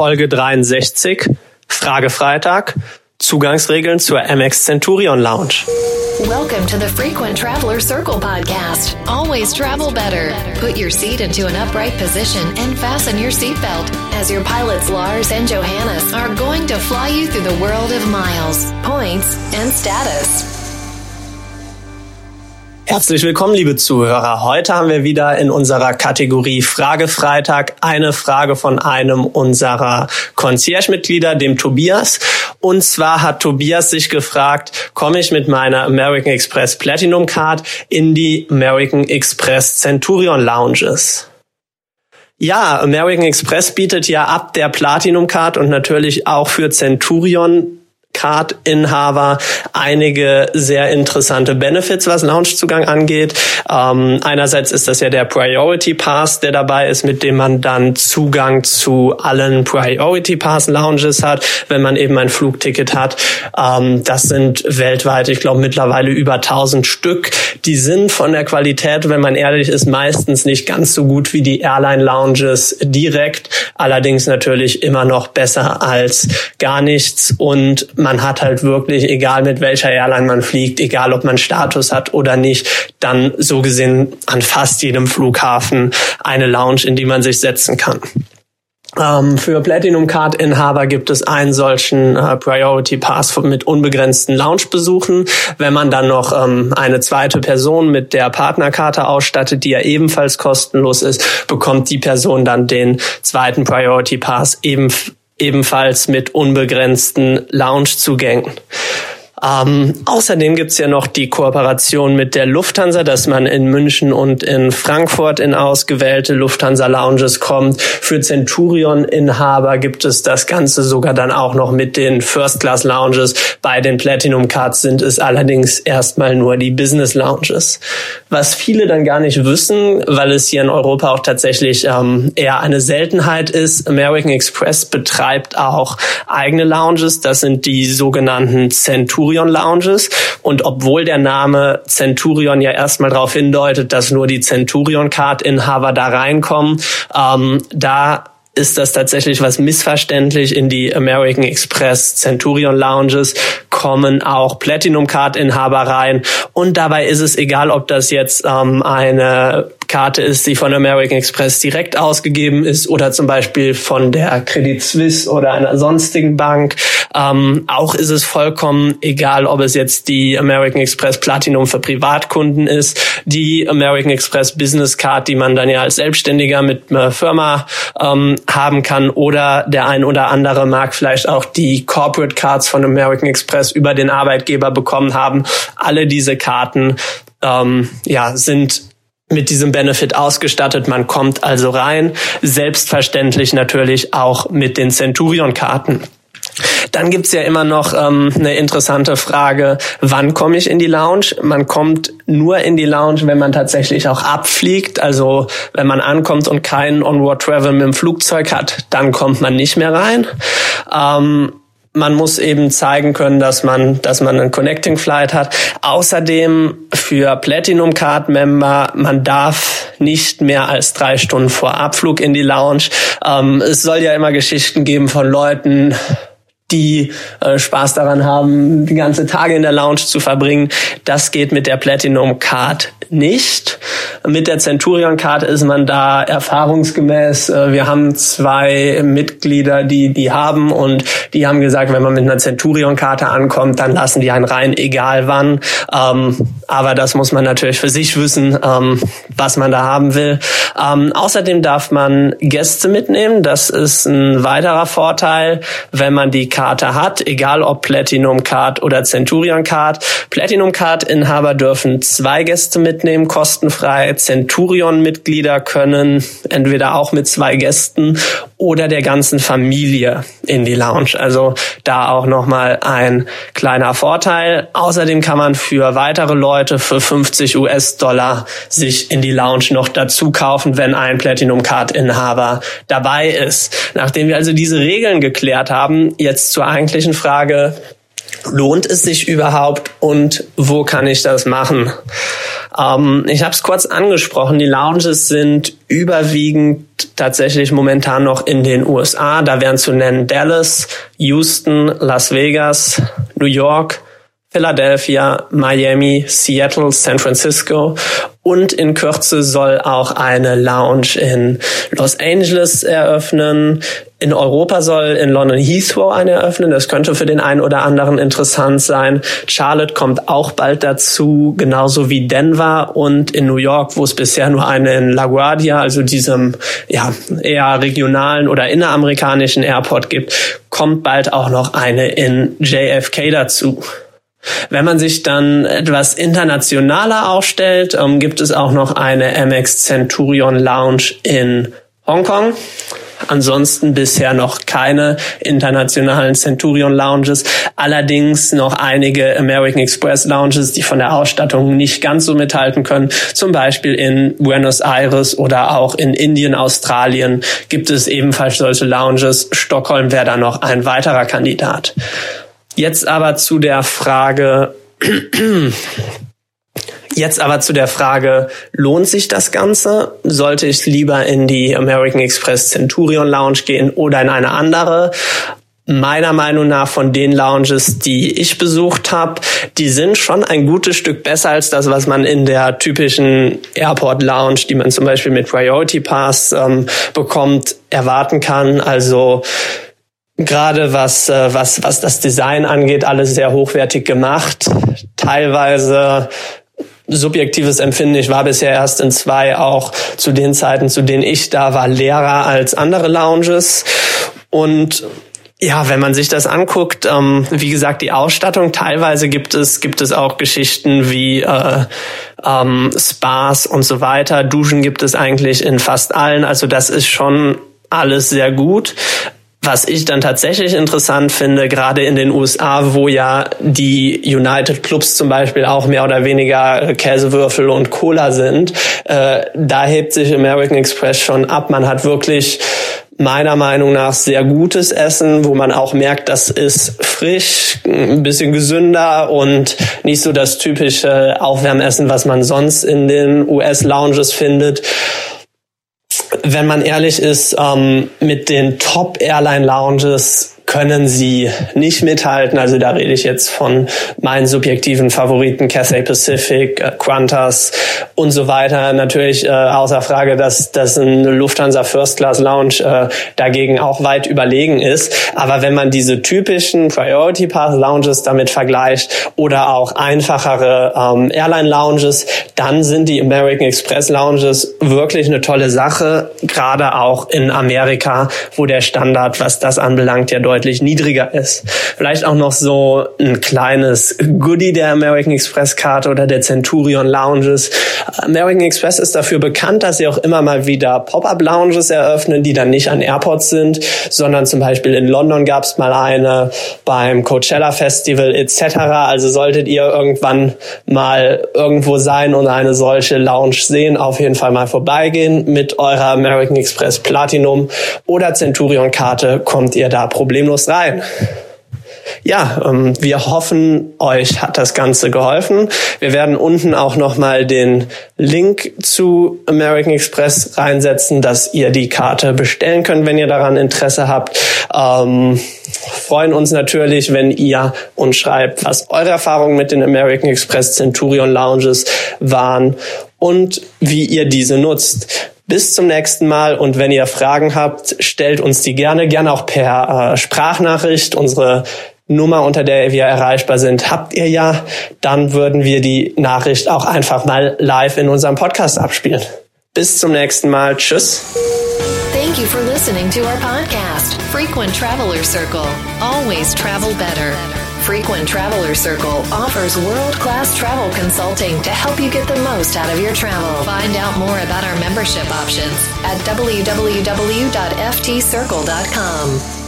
Folge 63, Frage Freitag, Zugangsregeln zur MX Centurion Lounge. Welcome to the Frequent Traveler Circle podcast. Always travel better. Put your seat into an upright position and fasten your seatbelt as your pilots Lars and Johannes are going to fly you through the world of miles, points, and status. Herzlich willkommen, liebe Zuhörer. Heute haben wir wieder in unserer Kategorie Fragefreitag eine Frage von einem unserer Concierge-Mitglieder, dem Tobias. Und zwar hat Tobias sich gefragt, komme ich mit meiner American Express Platinum Card in die American Express Centurion Lounges? Ja, American Express bietet ja ab der Platinum Card und natürlich auch für Centurion Card-Inhaber einige sehr interessante Benefits, was Loungezugang angeht. Ähm, einerseits ist das ja der Priority Pass, der dabei ist, mit dem man dann Zugang zu allen Priority Pass Lounges hat, wenn man eben ein Flugticket hat. Ähm, das sind weltweit, ich glaube mittlerweile über 1000 Stück. Die sind von der Qualität, wenn man ehrlich ist, meistens nicht ganz so gut wie die Airline Lounges direkt. Allerdings natürlich immer noch besser als gar nichts und man hat halt wirklich, egal mit welcher Airline man fliegt, egal ob man Status hat oder nicht, dann so gesehen an fast jedem Flughafen eine Lounge, in die man sich setzen kann. Ähm, für Platinum Card Inhaber gibt es einen solchen äh, Priority Pass mit unbegrenzten Lounge-Besuchen. Wenn man dann noch ähm, eine zweite Person mit der Partnerkarte ausstattet, die ja ebenfalls kostenlos ist, bekommt die Person dann den zweiten Priority Pass eben ebenfalls mit unbegrenzten Loungezugängen. Ähm, außerdem gibt's ja noch die Kooperation mit der Lufthansa, dass man in München und in Frankfurt in ausgewählte Lufthansa-Lounges kommt. Für Centurion-Inhaber gibt es das Ganze sogar dann auch noch mit den First-Class-Lounges. Bei den Platinum-Cards sind es allerdings erstmal nur die Business-Lounges. Was viele dann gar nicht wissen, weil es hier in Europa auch tatsächlich ähm, eher eine Seltenheit ist, American Express betreibt auch eigene Lounges. Das sind die sogenannten Centurion Centurion Lounges. Und obwohl der Name Centurion ja erstmal darauf hindeutet, dass nur die Centurion Card Inhaber da reinkommen, ähm, da ist das tatsächlich was missverständlich. In die American Express Centurion Lounges kommen auch Platinum Card Inhaber rein. Und dabei ist es egal, ob das jetzt ähm, eine Karte ist, die von American Express direkt ausgegeben ist oder zum Beispiel von der Credit Suisse oder einer sonstigen Bank. Ähm, auch ist es vollkommen egal, ob es jetzt die American Express Platinum für Privatkunden ist, die American Express Business Card, die man dann ja als Selbstständiger mit einer Firma ähm, haben kann oder der ein oder andere mag vielleicht auch die Corporate Cards von American Express über den Arbeitgeber bekommen haben. Alle diese Karten ähm, ja, sind mit diesem Benefit ausgestattet. Man kommt also rein, selbstverständlich natürlich auch mit den Centurion-Karten. Dann gibt's ja immer noch ähm, eine interessante Frage, wann komme ich in die Lounge? Man kommt nur in die Lounge, wenn man tatsächlich auch abfliegt. Also wenn man ankommt und keinen Onward Travel mit dem Flugzeug hat, dann kommt man nicht mehr rein. Ähm, man muss eben zeigen können, dass man, dass man einen Connecting Flight hat. Außerdem für Platinum Card Member, man darf nicht mehr als drei Stunden vor Abflug in die Lounge. Ähm, es soll ja immer Geschichten geben von Leuten, die äh, Spaß daran haben, die ganze Tage in der Lounge zu verbringen. Das geht mit der Platinum Card nicht. Mit der Centurion Card ist man da erfahrungsgemäß. Äh, wir haben zwei Mitglieder, die die haben und die haben gesagt, wenn man mit einer Centurion Karte ankommt, dann lassen die einen rein, egal wann. Ähm, aber das muss man natürlich für sich wissen, ähm, was man da haben will. Ähm, außerdem darf man Gäste mitnehmen. Das ist ein weiterer Vorteil, wenn man die Karte hat, egal ob Platinum Card oder Centurion Card. Platinum Card Inhaber dürfen zwei Gäste mitnehmen, kostenfrei. Centurion Mitglieder können entweder auch mit zwei Gästen oder der ganzen Familie in die Lounge. Also da auch nochmal ein kleiner Vorteil. Außerdem kann man für weitere Leute für 50 US-Dollar sich in die Lounge noch dazu kaufen, wenn ein Platinum Card Inhaber dabei ist. Nachdem wir also diese Regeln geklärt haben, jetzt zur eigentlichen Frage, lohnt es sich überhaupt und wo kann ich das machen? Ähm, ich habe es kurz angesprochen, die Lounges sind überwiegend tatsächlich momentan noch in den USA. Da wären zu nennen Dallas, Houston, Las Vegas, New York, Philadelphia, Miami, Seattle, San Francisco und in Kürze soll auch eine Lounge in Los Angeles eröffnen. In Europa soll in London Heathrow eine eröffnen. Das könnte für den einen oder anderen interessant sein. Charlotte kommt auch bald dazu, genauso wie Denver und in New York, wo es bisher nur eine in LaGuardia, also diesem ja eher regionalen oder inneramerikanischen Airport gibt, kommt bald auch noch eine in JFK dazu. Wenn man sich dann etwas internationaler aufstellt, ähm, gibt es auch noch eine MX Centurion Lounge in Hongkong. Ansonsten bisher noch keine internationalen Centurion Lounges, allerdings noch einige American Express Lounges, die von der Ausstattung nicht ganz so mithalten können. Zum Beispiel in Buenos Aires oder auch in Indien, Australien gibt es ebenfalls solche Lounges. Stockholm wäre da noch ein weiterer Kandidat. Jetzt aber zu der Frage, Jetzt aber zu der Frage, lohnt sich das Ganze? Sollte ich lieber in die American Express Centurion Lounge gehen oder in eine andere? Meiner Meinung nach von den Lounges, die ich besucht habe, die sind schon ein gutes Stück besser als das, was man in der typischen Airport Lounge, die man zum Beispiel mit Priority Pass ähm, bekommt, erwarten kann. Also gerade was, äh, was, was das Design angeht, alles sehr hochwertig gemacht. Teilweise subjektives Empfinden. Ich war bisher erst in zwei, auch zu den Zeiten, zu denen ich da war, leerer als andere Lounges. Und ja, wenn man sich das anguckt, ähm, wie gesagt, die Ausstattung, teilweise gibt es, gibt es auch Geschichten wie äh, ähm, Spas und so weiter. Duschen gibt es eigentlich in fast allen. Also das ist schon alles sehr gut. Was ich dann tatsächlich interessant finde, gerade in den USA, wo ja die United Clubs zum Beispiel auch mehr oder weniger Käsewürfel und Cola sind, äh, da hebt sich American Express schon ab. Man hat wirklich meiner Meinung nach sehr gutes Essen, wo man auch merkt, das ist frisch, ein bisschen gesünder und nicht so das typische Aufwärmessen, was man sonst in den US-Lounges findet wenn man ehrlich ist, ähm, mit den Top-Airline-Lounges können sie nicht mithalten. Also da rede ich jetzt von meinen subjektiven Favoriten Cathay Pacific, äh, Qantas und so weiter. Natürlich äh, außer Frage, dass, dass ein Lufthansa First Class Lounge äh, dagegen auch weit überlegen ist. Aber wenn man diese typischen Priority Path Lounges damit vergleicht oder auch einfachere ähm, Airline Lounges, dann sind die American Express Lounges wirklich eine tolle Sache, gerade auch in Amerika, wo der Standard, was das anbelangt, ja deutlich deutlich niedriger ist. Vielleicht auch noch so ein kleines Goodie der American Express Karte oder der Centurion Lounges. American Express ist dafür bekannt, dass sie auch immer mal wieder Pop-up Lounges eröffnen, die dann nicht an Airports sind, sondern zum Beispiel in London gab es mal eine beim Coachella Festival etc. Also solltet ihr irgendwann mal irgendwo sein und eine solche Lounge sehen, auf jeden Fall mal vorbeigehen mit eurer American Express Platinum oder Centurion Karte kommt ihr da problemlos rein. Ja, ähm, wir hoffen, euch hat das Ganze geholfen. Wir werden unten auch nochmal den Link zu American Express reinsetzen, dass ihr die Karte bestellen könnt, wenn ihr daran Interesse habt. Ähm, freuen uns natürlich, wenn ihr uns schreibt, was eure Erfahrungen mit den American Express Centurion Lounges waren und wie ihr diese nutzt. Bis zum nächsten Mal und wenn ihr Fragen habt, stellt uns die gerne, gerne auch per äh, Sprachnachricht. Unsere Nummer, unter der wir erreichbar sind, habt ihr ja. Dann würden wir die Nachricht auch einfach mal live in unserem Podcast abspielen. Bis zum nächsten Mal. Tschüss. Thank you for listening to our podcast, Frequent Traveler Circle. Always travel better. Frequent Traveler Circle offers world class travel consulting to help you get the most out of your travel. Find out more about our membership options at www.ftcircle.com.